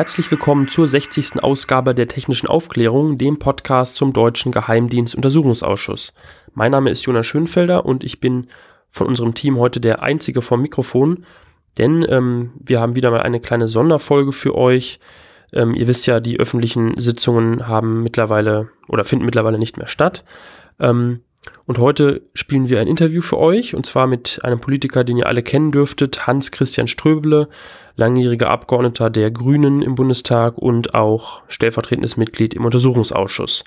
Herzlich willkommen zur 60. Ausgabe der Technischen Aufklärung, dem Podcast zum Deutschen Geheimdienstuntersuchungsausschuss. Mein Name ist Jonas Schönfelder und ich bin von unserem Team heute der Einzige vom Mikrofon, denn ähm, wir haben wieder mal eine kleine Sonderfolge für euch. Ähm, ihr wisst ja, die öffentlichen Sitzungen haben mittlerweile oder finden mittlerweile nicht mehr statt. Ähm, und heute spielen wir ein Interview für euch und zwar mit einem Politiker, den ihr alle kennen dürftet, Hans-Christian Ströbele, langjähriger Abgeordneter der Grünen im Bundestag und auch stellvertretendes Mitglied im Untersuchungsausschuss.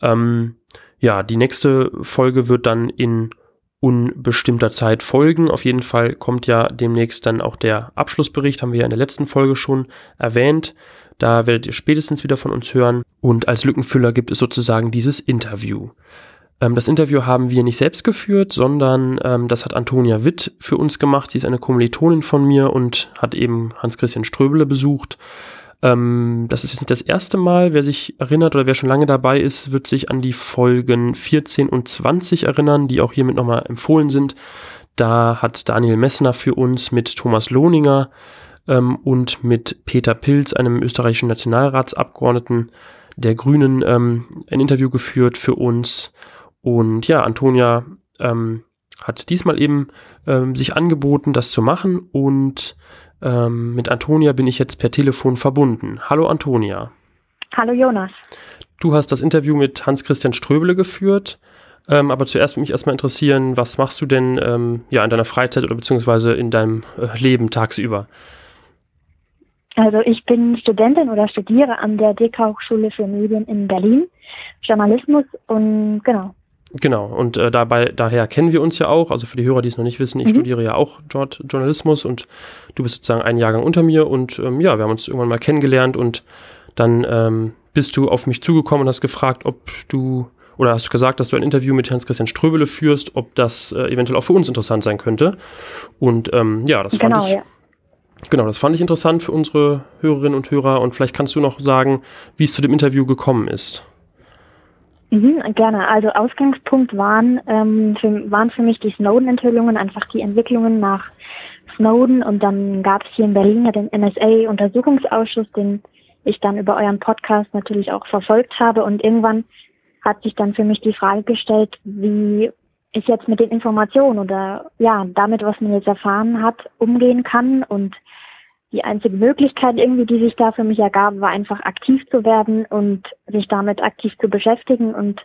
Ähm, ja, die nächste Folge wird dann in unbestimmter Zeit folgen. Auf jeden Fall kommt ja demnächst dann auch der Abschlussbericht, haben wir ja in der letzten Folge schon erwähnt. Da werdet ihr spätestens wieder von uns hören. Und als Lückenfüller gibt es sozusagen dieses Interview. Ähm, das Interview haben wir nicht selbst geführt, sondern ähm, das hat Antonia Witt für uns gemacht. Sie ist eine Kommilitonin von mir und hat eben Hans-Christian Ströbele besucht. Ähm, das ist jetzt nicht das erste Mal. Wer sich erinnert oder wer schon lange dabei ist, wird sich an die Folgen 14 und 20 erinnern, die auch hiermit nochmal empfohlen sind. Da hat Daniel Messner für uns mit Thomas Lohninger ähm, und mit Peter Pilz, einem österreichischen Nationalratsabgeordneten der Grünen, ähm, ein Interview geführt für uns. Und ja, Antonia ähm, hat diesmal eben ähm, sich angeboten, das zu machen. Und ähm, mit Antonia bin ich jetzt per Telefon verbunden. Hallo Antonia. Hallo Jonas. Du hast das Interview mit Hans-Christian Ströbele geführt. Ähm, aber zuerst würde mich erstmal interessieren, was machst du denn ähm, ja, in deiner Freizeit oder beziehungsweise in deinem äh, Leben tagsüber? Also ich bin Studentin oder studiere an der DK Hochschule für Medien in Berlin, Journalismus und genau, Genau, und äh, dabei, daher kennen wir uns ja auch. Also für die Hörer, die es noch nicht wissen, ich mhm. studiere ja auch dort Journalismus und du bist sozusagen einen Jahrgang unter mir und ähm, ja, wir haben uns irgendwann mal kennengelernt und dann ähm, bist du auf mich zugekommen und hast gefragt, ob du oder hast du gesagt, dass du ein Interview mit Hans-Christian Ströbele führst, ob das äh, eventuell auch für uns interessant sein könnte. Und ähm, ja, das fand genau, ich. Ja. Genau, das fand ich interessant für unsere Hörerinnen und Hörer und vielleicht kannst du noch sagen, wie es zu dem Interview gekommen ist. Mhm, gerne. Also Ausgangspunkt waren, ähm, für, waren für mich die Snowden-Enthüllungen, einfach die Entwicklungen nach Snowden. Und dann gab es hier in Berlin ja den NSA-Untersuchungsausschuss, den ich dann über euren Podcast natürlich auch verfolgt habe. Und irgendwann hat sich dann für mich die Frage gestellt, wie ich jetzt mit den Informationen oder ja, damit, was man jetzt erfahren hat, umgehen kann. Und die einzige Möglichkeit irgendwie, die sich da für mich ergab, war einfach aktiv zu werden und sich damit aktiv zu beschäftigen. Und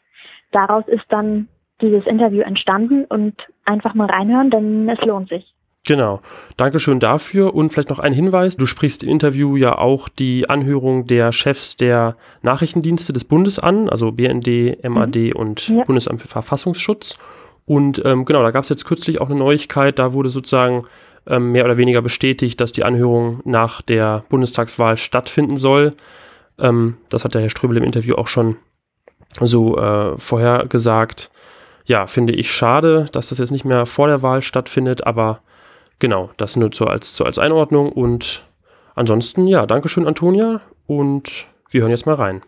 daraus ist dann dieses Interview entstanden und einfach mal reinhören, denn es lohnt sich. Genau. Dankeschön dafür. Und vielleicht noch ein Hinweis. Du sprichst im Interview ja auch die Anhörung der Chefs der Nachrichtendienste des Bundes an, also BND, MAD mhm. und ja. Bundesamt für Verfassungsschutz. Und ähm, genau, da gab es jetzt kürzlich auch eine Neuigkeit. Da wurde sozusagen ähm, mehr oder weniger bestätigt, dass die Anhörung nach der Bundestagswahl stattfinden soll. Ähm, das hat der Herr Ströbel im Interview auch schon so äh, vorher gesagt. Ja, finde ich schade, dass das jetzt nicht mehr vor der Wahl stattfindet, aber genau, das nur so als, so als Einordnung. Und ansonsten, ja, Dankeschön, Antonia, und wir hören jetzt mal rein.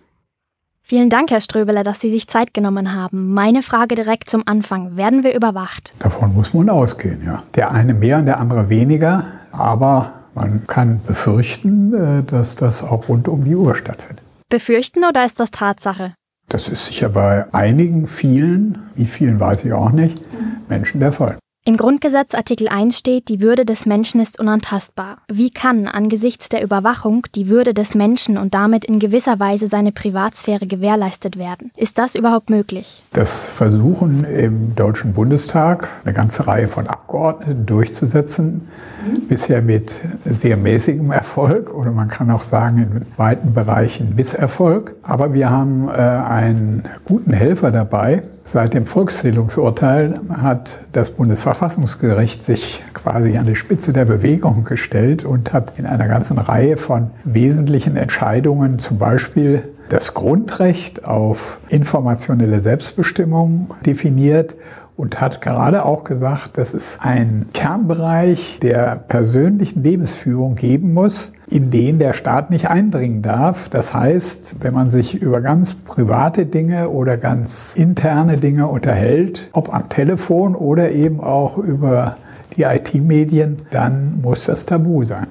Vielen Dank, Herr Ströbeler, dass Sie sich Zeit genommen haben. Meine Frage direkt zum Anfang. Werden wir überwacht? Davon muss man ausgehen, ja. Der eine mehr und der andere weniger, aber man kann befürchten, äh, dass das auch rund um die Uhr stattfindet. Befürchten oder ist das Tatsache? Das ist sicher bei einigen, vielen, wie vielen weiß ich auch nicht, Menschen der Fall. Im Grundgesetz Artikel 1 steht, die Würde des Menschen ist unantastbar. Wie kann angesichts der Überwachung die Würde des Menschen und damit in gewisser Weise seine Privatsphäre gewährleistet werden? Ist das überhaupt möglich? Das versuchen im Deutschen Bundestag eine ganze Reihe von Abgeordneten durchzusetzen. Mhm. Bisher mit sehr mäßigem Erfolg oder man kann auch sagen in weiten Bereichen Misserfolg. Aber wir haben äh, einen guten Helfer dabei, Seit dem Volkszählungsurteil hat das Bundesverfassungsgericht sich quasi an die Spitze der Bewegung gestellt und hat in einer ganzen Reihe von wesentlichen Entscheidungen, zum Beispiel das Grundrecht auf informationelle Selbstbestimmung definiert und hat gerade auch gesagt, dass es einen Kernbereich der persönlichen Lebensführung geben muss, in den der Staat nicht eindringen darf. Das heißt, wenn man sich über ganz private Dinge oder ganz interne Dinge unterhält, ob am Telefon oder eben auch über die IT-Medien, dann muss das tabu sein.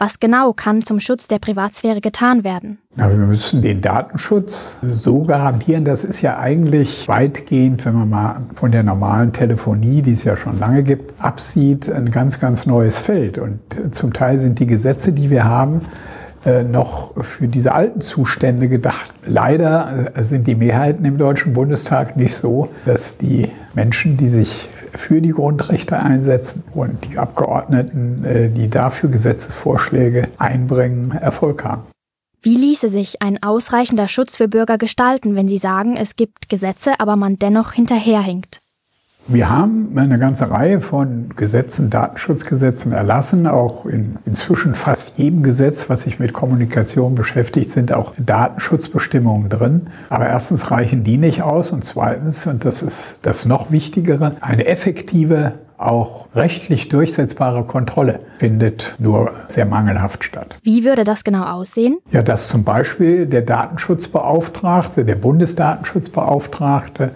Was genau kann zum Schutz der Privatsphäre getan werden? Na, wir müssen den Datenschutz so garantieren. Das ist ja eigentlich weitgehend, wenn man mal von der normalen Telefonie, die es ja schon lange gibt, absieht, ein ganz, ganz neues Feld. Und zum Teil sind die Gesetze, die wir haben, äh, noch für diese alten Zustände gedacht. Leider äh, sind die Mehrheiten im Deutschen Bundestag nicht so, dass die Menschen, die sich für die Grundrechte einsetzen und die Abgeordneten, äh, die dafür Gesetzesvorschläge einbringen, Erfolg haben. Wie ließe sich ein ausreichender Schutz für Bürger gestalten, wenn Sie sagen, es gibt Gesetze, aber man dennoch hinterherhinkt? Wir haben eine ganze Reihe von Gesetzen, Datenschutzgesetzen erlassen. Auch in inzwischen fast jedem Gesetz, was sich mit Kommunikation beschäftigt, sind auch Datenschutzbestimmungen drin. Aber erstens reichen die nicht aus und zweitens, und das ist das noch Wichtigere, eine effektive auch rechtlich durchsetzbare Kontrolle findet nur sehr mangelhaft statt. Wie würde das genau aussehen? Ja, dass zum Beispiel der Datenschutzbeauftragte, der Bundesdatenschutzbeauftragte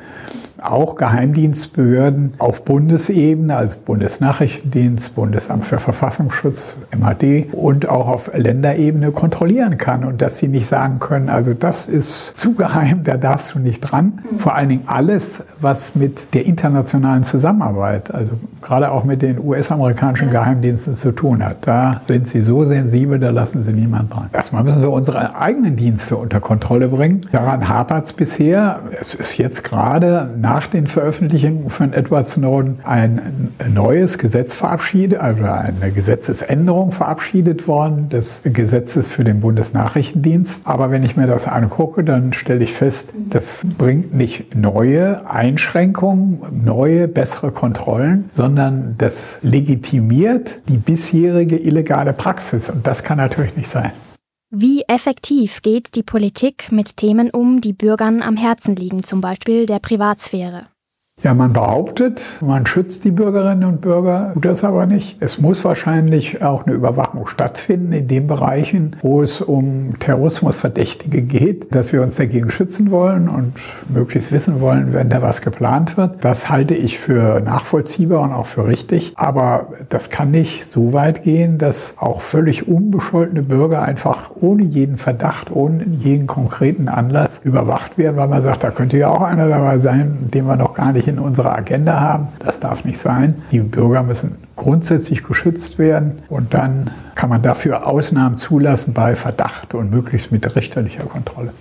auch Geheimdienstbehörden auf Bundesebene, also Bundesnachrichtendienst, Bundesamt für Verfassungsschutz, MAD und auch auf Länderebene kontrollieren kann und dass sie nicht sagen können, also das ist zu geheim, da darfst du nicht dran. Vor allen Dingen alles, was mit der internationalen Zusammenarbeit, also gerade auch mit den US-amerikanischen Geheimdiensten zu tun hat. Da sind sie so sensibel, da lassen sie niemand dran. Erstmal müssen wir unsere eigenen Dienste unter Kontrolle bringen. Daran hapert es bisher. Es ist jetzt gerade nach nach den Veröffentlichungen von Edward Snowden ein neues Gesetz verabschiedet, also eine Gesetzesänderung verabschiedet worden des Gesetzes für den Bundesnachrichtendienst. Aber wenn ich mir das angucke, dann stelle ich fest, das bringt nicht neue Einschränkungen, neue, bessere Kontrollen, sondern das legitimiert die bisherige illegale Praxis. Und das kann natürlich nicht sein. Wie effektiv geht die Politik mit Themen um, die Bürgern am Herzen liegen, zum Beispiel der Privatsphäre? Ja, man behauptet, man schützt die Bürgerinnen und Bürger, tut das aber nicht. Es muss wahrscheinlich auch eine Überwachung stattfinden in den Bereichen, wo es um Terrorismusverdächtige geht, dass wir uns dagegen schützen wollen und möglichst wissen wollen, wenn da was geplant wird. Das halte ich für nachvollziehbar und auch für richtig. Aber das kann nicht so weit gehen, dass auch völlig unbescholtene Bürger einfach ohne jeden Verdacht, ohne jeden konkreten Anlass überwacht werden, weil man sagt, da könnte ja auch einer dabei sein, den wir noch gar nicht in unserer Agenda haben. Das darf nicht sein. Die Bürger müssen grundsätzlich geschützt werden und dann kann man dafür Ausnahmen zulassen bei Verdacht und möglichst mit richterlicher Kontrolle.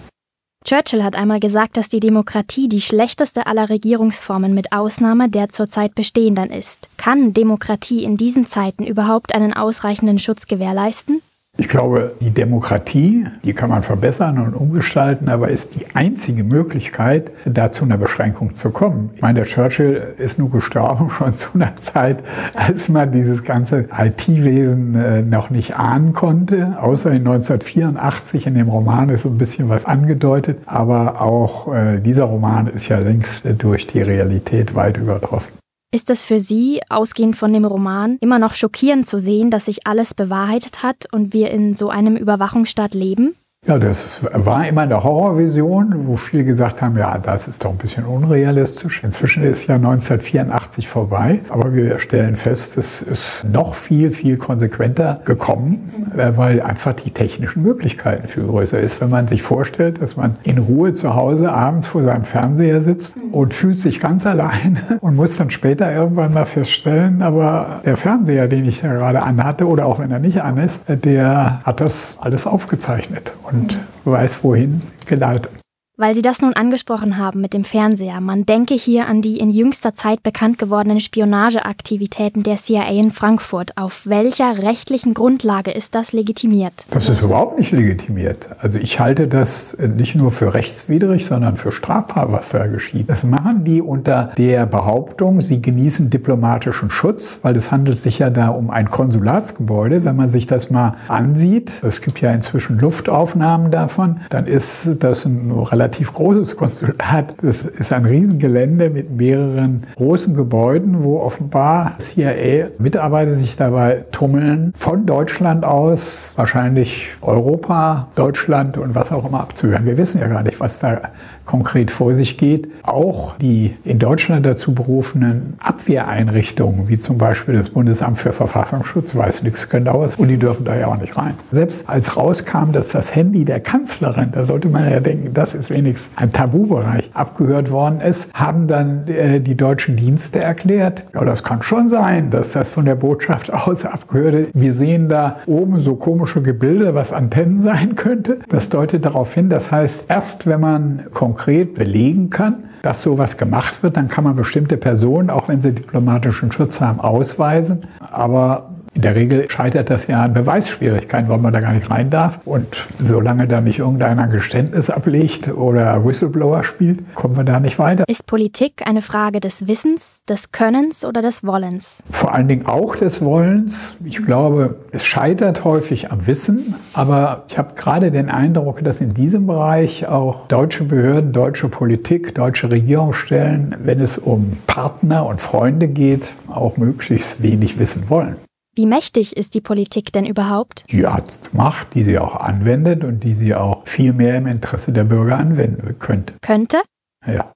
Churchill hat einmal gesagt, dass die Demokratie die schlechteste aller Regierungsformen mit Ausnahme der zurzeit bestehenden ist. Kann Demokratie in diesen Zeiten überhaupt einen ausreichenden Schutz gewährleisten? Ich glaube, die Demokratie, die kann man verbessern und umgestalten, aber ist die einzige Möglichkeit, da zu einer Beschränkung zu kommen. Ich meine, der Churchill ist nur gestorben schon zu einer Zeit, als man dieses ganze IT-Wesen äh, noch nicht ahnen konnte. Außer in 1984 in dem Roman ist so ein bisschen was angedeutet, aber auch äh, dieser Roman ist ja längst durch die Realität weit übertroffen. Ist es für Sie, ausgehend von dem Roman, immer noch schockierend zu sehen, dass sich alles bewahrheitet hat und wir in so einem Überwachungsstaat leben? Ja, das war immer eine Horrorvision, wo viele gesagt haben, ja, das ist doch ein bisschen unrealistisch. Inzwischen ist ja 1984 vorbei, aber wir stellen fest, es ist noch viel, viel konsequenter gekommen, äh, weil einfach die technischen Möglichkeiten viel größer ist. Wenn man sich vorstellt, dass man in Ruhe zu Hause abends vor seinem Fernseher sitzt und fühlt sich ganz allein und muss dann später irgendwann mal feststellen, aber der Fernseher, den ich da gerade anhatte, oder auch wenn er nicht an ist, der hat das alles aufgezeichnet und weiß wohin geleitet. Weil Sie das nun angesprochen haben mit dem Fernseher, man denke hier an die in jüngster Zeit bekannt gewordenen Spionageaktivitäten der CIA in Frankfurt. Auf welcher rechtlichen Grundlage ist das legitimiert? Das ist überhaupt nicht legitimiert. Also ich halte das nicht nur für rechtswidrig, sondern für strafbar, was da geschieht. Das machen die unter der Behauptung, sie genießen diplomatischen Schutz, weil es handelt sich ja da um ein Konsulatsgebäude. Wenn man sich das mal ansieht, es gibt ja inzwischen Luftaufnahmen davon, dann ist das ein relativ relativ großes Konsulat. Das ist ein Riesengelände mit mehreren großen Gebäuden, wo offenbar CIA-Mitarbeiter sich dabei tummeln, von Deutschland aus wahrscheinlich Europa, Deutschland und was auch immer abzuhören. Wir wissen ja gar nicht, was da konkret vor sich geht. Auch die in Deutschland dazu berufenen Abwehreinrichtungen, wie zum Beispiel das Bundesamt für Verfassungsschutz, weiß nichts genaues und die dürfen da ja auch nicht rein. Selbst als rauskam, dass das Handy der Kanzlerin, da sollte man ja denken, das ist wenigstens ein Tabubereich, abgehört worden ist, haben dann äh, die deutschen Dienste erklärt, ja, das kann schon sein, dass das von der Botschaft aus abgehört ist. Wir sehen da oben so komische Gebilde, was Antennen sein könnte. Das deutet darauf hin, das heißt, erst wenn man konkret belegen kann, dass sowas gemacht wird, dann kann man bestimmte Personen, auch wenn sie diplomatischen Schutz haben, ausweisen. Aber in der Regel scheitert das ja an Beweisschwierigkeiten, weil man da gar nicht rein darf. Und solange da nicht irgendeiner Geständnis ablegt oder Whistleblower spielt, kommen wir da nicht weiter. Ist Politik eine Frage des Wissens, des Könnens oder des Wollens? Vor allen Dingen auch des Wollens. Ich glaube, es scheitert häufig am Wissen, aber ich habe gerade den Eindruck, dass in diesem Bereich auch deutsche Behörden, deutsche Politik, deutsche Regierungsstellen, wenn es um Partner und Freunde geht, auch möglichst wenig wissen wollen. Wie mächtig ist die Politik denn überhaupt? Die hat Macht, die sie auch anwendet und die sie auch viel mehr im Interesse der Bürger anwenden könnte. Könnte? Ja.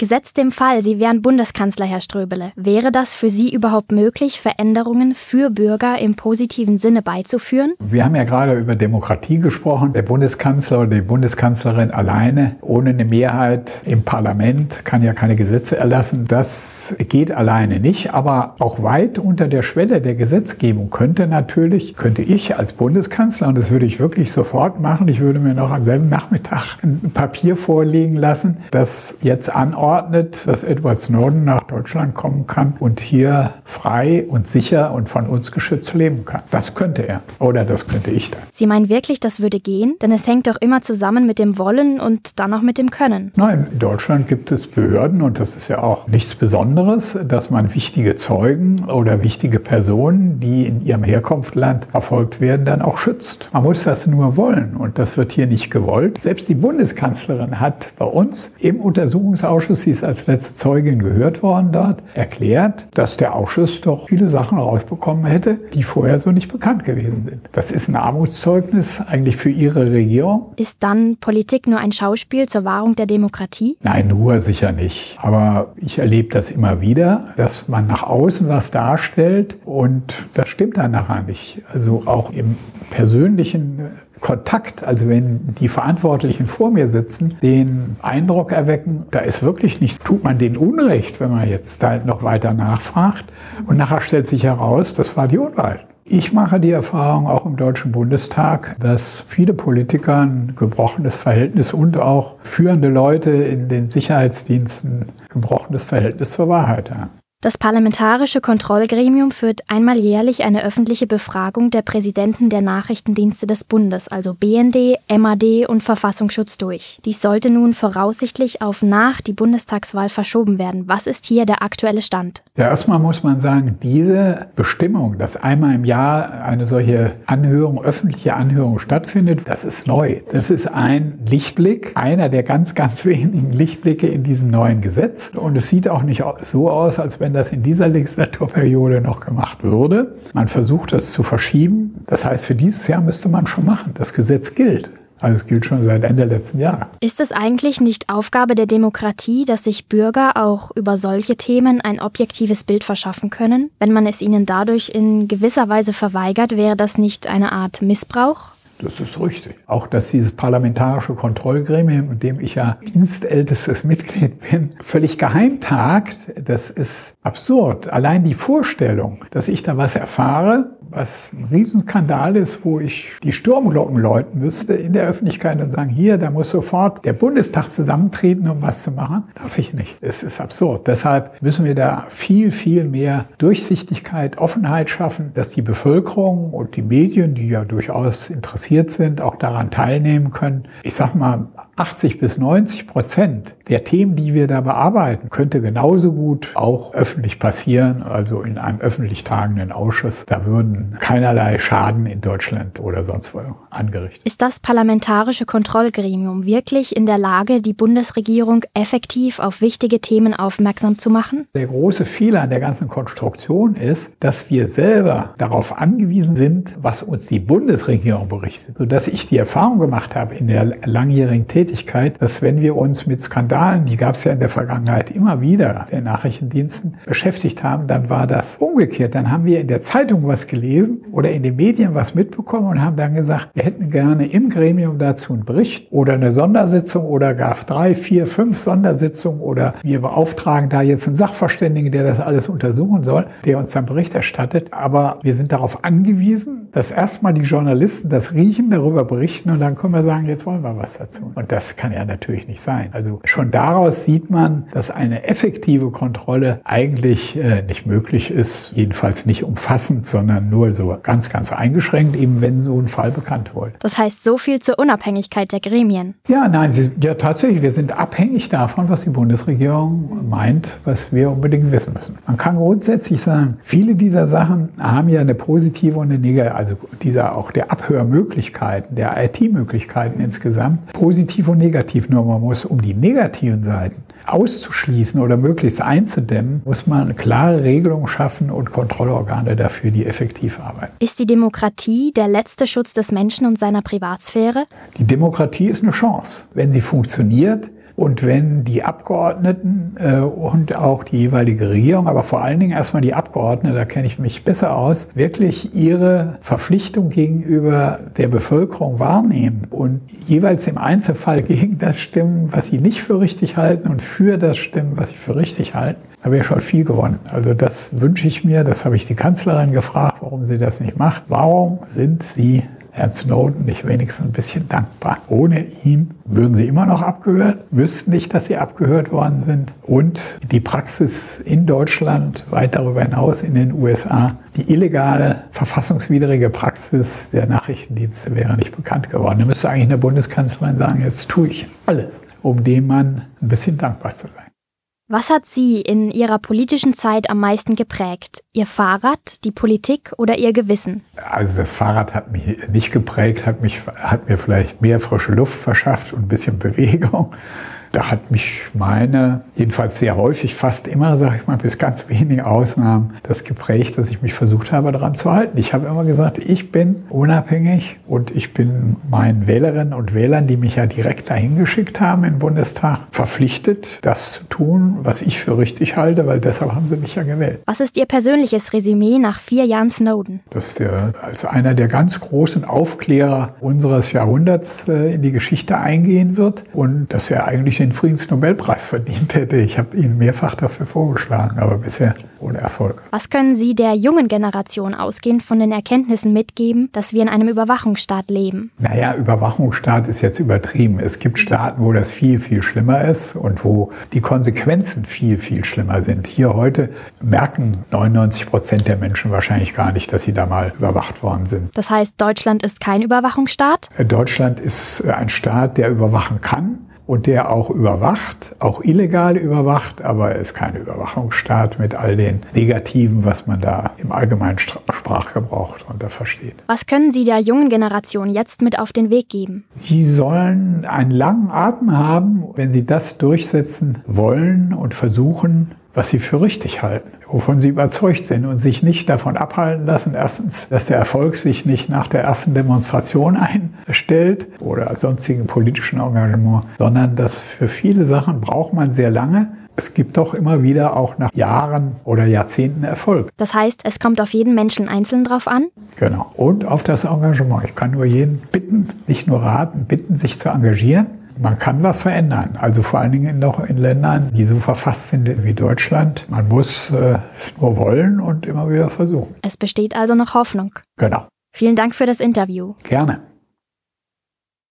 Gesetzt dem Fall, Sie wären Bundeskanzler, Herr Ströbele, wäre das für Sie überhaupt möglich, Veränderungen für Bürger im positiven Sinne beizuführen? Wir haben ja gerade über Demokratie gesprochen. Der Bundeskanzler oder die Bundeskanzlerin alleine, ohne eine Mehrheit im Parlament, kann ja keine Gesetze erlassen. Das geht alleine nicht, aber auch weit unter der Schwelle der Gesetzgebung könnte natürlich, könnte ich als Bundeskanzler, und das würde ich wirklich sofort machen, ich würde mir noch am selben Nachmittag ein Papier vorlegen lassen, das jetzt anordnet, anordnet, dass Edward Snowden nach Deutschland kommen kann und hier frei und sicher und von uns geschützt leben kann. Das könnte er oder das könnte ich dann. Sie meinen wirklich, das würde gehen? Denn es hängt doch immer zusammen mit dem Wollen und dann auch mit dem Können. Nein, in Deutschland gibt es Behörden und das ist ja auch nichts Besonderes, dass man wichtige Zeugen oder wichtige Personen, die in ihrem Herkunftsland verfolgt werden, dann auch schützt. Man muss das nur wollen und das wird hier nicht gewollt. Selbst die Bundeskanzlerin hat bei uns im Untersuchungsausschuss sie ist als letzte Zeugin gehört worden dort, erklärt, dass der Ausschuss doch viele Sachen rausbekommen hätte, die vorher so nicht bekannt gewesen sind. Das ist ein Armutszeugnis eigentlich für ihre Regierung. Ist dann Politik nur ein Schauspiel zur Wahrung der Demokratie? Nein, nur sicher nicht. Aber ich erlebe das immer wieder, dass man nach außen was darstellt und das stimmt dann nachher nicht. Also auch im persönlichen Kontakt, also wenn die Verantwortlichen vor mir sitzen, den Eindruck erwecken, da ist wirklich nichts, tut man den Unrecht, wenn man jetzt da noch weiter nachfragt. Und nachher stellt sich heraus, das war die Unwahrheit. Ich mache die Erfahrung auch im Deutschen Bundestag, dass viele Politiker ein gebrochenes Verhältnis und auch führende Leute in den Sicherheitsdiensten gebrochenes Verhältnis zur Wahrheit haben. Das Parlamentarische Kontrollgremium führt einmal jährlich eine öffentliche Befragung der Präsidenten der Nachrichtendienste des Bundes, also BND, MAD und Verfassungsschutz durch. Dies sollte nun voraussichtlich auf nach die Bundestagswahl verschoben werden. Was ist hier der aktuelle Stand? Ja, erstmal muss man sagen, diese Bestimmung, dass einmal im Jahr eine solche Anhörung, öffentliche Anhörung stattfindet, das ist neu. Das ist ein Lichtblick, einer der ganz, ganz wenigen Lichtblicke in diesem neuen Gesetz. Und es sieht auch nicht so aus, als wenn wenn das in dieser Legislaturperiode noch gemacht würde. Man versucht das zu verschieben. Das heißt, für dieses Jahr müsste man schon machen. Das Gesetz gilt. Also es gilt schon seit Ende letzten Jahres. Ist es eigentlich nicht Aufgabe der Demokratie, dass sich Bürger auch über solche Themen ein objektives Bild verschaffen können? Wenn man es ihnen dadurch in gewisser Weise verweigert, wäre das nicht eine Art Missbrauch? Das ist richtig. Auch, dass dieses parlamentarische Kontrollgremium, in dem ich ja dienstältestes Mitglied bin, völlig geheim tagt, das ist absurd. Allein die Vorstellung, dass ich da was erfahre, was ein Riesenskandal ist, wo ich die Sturmglocken läuten müsste in der Öffentlichkeit und sagen, hier, da muss sofort der Bundestag zusammentreten, um was zu machen, darf ich nicht. Es ist absurd. Deshalb müssen wir da viel, viel mehr Durchsichtigkeit, Offenheit schaffen, dass die Bevölkerung und die Medien, die ja durchaus interessiert sind, auch daran teilnehmen können. Ich sag mal, 80 bis 90 Prozent der Themen, die wir da bearbeiten, könnte genauso gut auch öffentlich passieren, also in einem öffentlich tagenden Ausschuss. Da würden keinerlei Schaden in Deutschland oder sonst wo angerichtet. Ist das parlamentarische Kontrollgremium wirklich in der Lage, die Bundesregierung effektiv auf wichtige Themen aufmerksam zu machen? Der große Fehler an der ganzen Konstruktion ist, dass wir selber darauf angewiesen sind, was uns die Bundesregierung berichtet, sodass ich die Erfahrung gemacht habe in der langjährigen Tätigkeit, dass wenn wir uns mit Skandalen, die gab es ja in der Vergangenheit immer wieder, der Nachrichtendiensten beschäftigt haben, dann war das umgekehrt. Dann haben wir in der Zeitung was gelesen oder in den Medien was mitbekommen und haben dann gesagt, wir hätten gerne im Gremium dazu einen Bericht oder eine Sondersitzung oder gar drei, vier, fünf Sondersitzungen oder wir beauftragen da jetzt einen Sachverständigen, der das alles untersuchen soll, der uns dann Bericht erstattet. Aber wir sind darauf angewiesen, dass erstmal die Journalisten das riechen, darüber berichten und dann können wir sagen, jetzt wollen wir was dazu. Und das kann ja natürlich nicht sein. Also schon daraus sieht man, dass eine effektive Kontrolle eigentlich äh, nicht möglich ist, jedenfalls nicht umfassend, sondern nur so ganz, ganz eingeschränkt, eben wenn so ein Fall bekannt wird. Das heißt so viel zur Unabhängigkeit der Gremien. Ja, nein, sie, ja tatsächlich, wir sind abhängig davon, was die Bundesregierung meint, was wir unbedingt wissen müssen. Man kann grundsätzlich sagen, viele dieser Sachen haben ja eine positive und eine negative, also dieser auch der Abhörmöglichkeiten, der IT-Möglichkeiten insgesamt, positiv und negativ. Nur man muss um die negativen Seiten auszuschließen oder möglichst einzudämmen, muss man klare Regelung schaffen und Kontrollorgane dafür, die effektiv arbeiten. Ist die Demokratie der letzte Schutz des Menschen und seiner Privatsphäre? Die Demokratie ist eine Chance. Wenn sie funktioniert, und wenn die Abgeordneten äh, und auch die jeweilige Regierung, aber vor allen Dingen erstmal die Abgeordneten, da kenne ich mich besser aus, wirklich ihre Verpflichtung gegenüber der Bevölkerung wahrnehmen und jeweils im Einzelfall gegen das stimmen, was sie nicht für richtig halten und für das stimmen, was sie für richtig halten, da wäre schon viel gewonnen. Also das wünsche ich mir, das habe ich die Kanzlerin gefragt, warum sie das nicht macht. Warum sind Sie Herrn Snowden nicht wenigstens ein bisschen dankbar. Ohne ihn würden sie immer noch abgehört, wüssten nicht, dass sie abgehört worden sind. Und die Praxis in Deutschland, weit darüber hinaus in den USA, die illegale, verfassungswidrige Praxis der Nachrichtendienste wäre nicht bekannt geworden. Da müsste eigentlich eine Bundeskanzlerin sagen, jetzt tue ich alles, um dem Mann ein bisschen dankbar zu sein. Was hat Sie in Ihrer politischen Zeit am meisten geprägt? Ihr Fahrrad, die Politik oder Ihr Gewissen? Also das Fahrrad hat mich nicht geprägt, hat, mich, hat mir vielleicht mehr frische Luft verschafft und ein bisschen Bewegung. Da hat mich meine, jedenfalls sehr häufig, fast immer, sage ich mal, bis ganz wenige Ausnahmen, das geprägt, dass ich mich versucht habe, daran zu halten. Ich habe immer gesagt, ich bin unabhängig und ich bin meinen Wählerinnen und Wählern, die mich ja direkt dahin geschickt haben im Bundestag, verpflichtet, das zu tun, was ich für richtig halte, weil deshalb haben sie mich ja gewählt. Was ist Ihr persönliches Resümee nach vier Jahren Snowden? Dass der als einer der ganz großen Aufklärer unseres Jahrhunderts äh, in die Geschichte eingehen wird und dass er eigentlich den Friedensnobelpreis verdient hätte. Ich habe ihn mehrfach dafür vorgeschlagen, aber bisher ohne Erfolg. Was können Sie der jungen Generation ausgehend von den Erkenntnissen mitgeben, dass wir in einem Überwachungsstaat leben? Naja, Überwachungsstaat ist jetzt übertrieben. Es gibt Staaten, wo das viel, viel schlimmer ist und wo die Konsequenzen viel, viel schlimmer sind. Hier heute merken 99 Prozent der Menschen wahrscheinlich gar nicht, dass sie da mal überwacht worden sind. Das heißt, Deutschland ist kein Überwachungsstaat? Deutschland ist ein Staat, der überwachen kann und der auch überwacht, auch illegal überwacht, aber er ist kein Überwachungsstaat mit all den Negativen, was man da im allgemeinen Sprachgebrauch darunter versteht. Was können Sie der jungen Generation jetzt mit auf den Weg geben? Sie sollen einen langen Atem haben, wenn sie das durchsetzen wollen und versuchen, was sie für richtig halten, wovon sie überzeugt sind und sich nicht davon abhalten lassen, erstens, dass der Erfolg sich nicht nach der ersten Demonstration einstellt oder als sonstigen politischen Engagement, sondern dass für viele Sachen braucht man sehr lange. Es gibt doch immer wieder auch nach Jahren oder Jahrzehnten Erfolg. Das heißt, es kommt auf jeden Menschen einzeln drauf an? Genau. Und auf das Engagement. Ich kann nur jeden bitten, nicht nur raten, bitten, sich zu engagieren man kann was verändern. Also vor allen Dingen noch in Ländern, die so verfasst sind wie Deutschland. Man muss äh, es nur wollen und immer wieder versuchen. Es besteht also noch Hoffnung. Genau. Vielen Dank für das Interview. Gerne.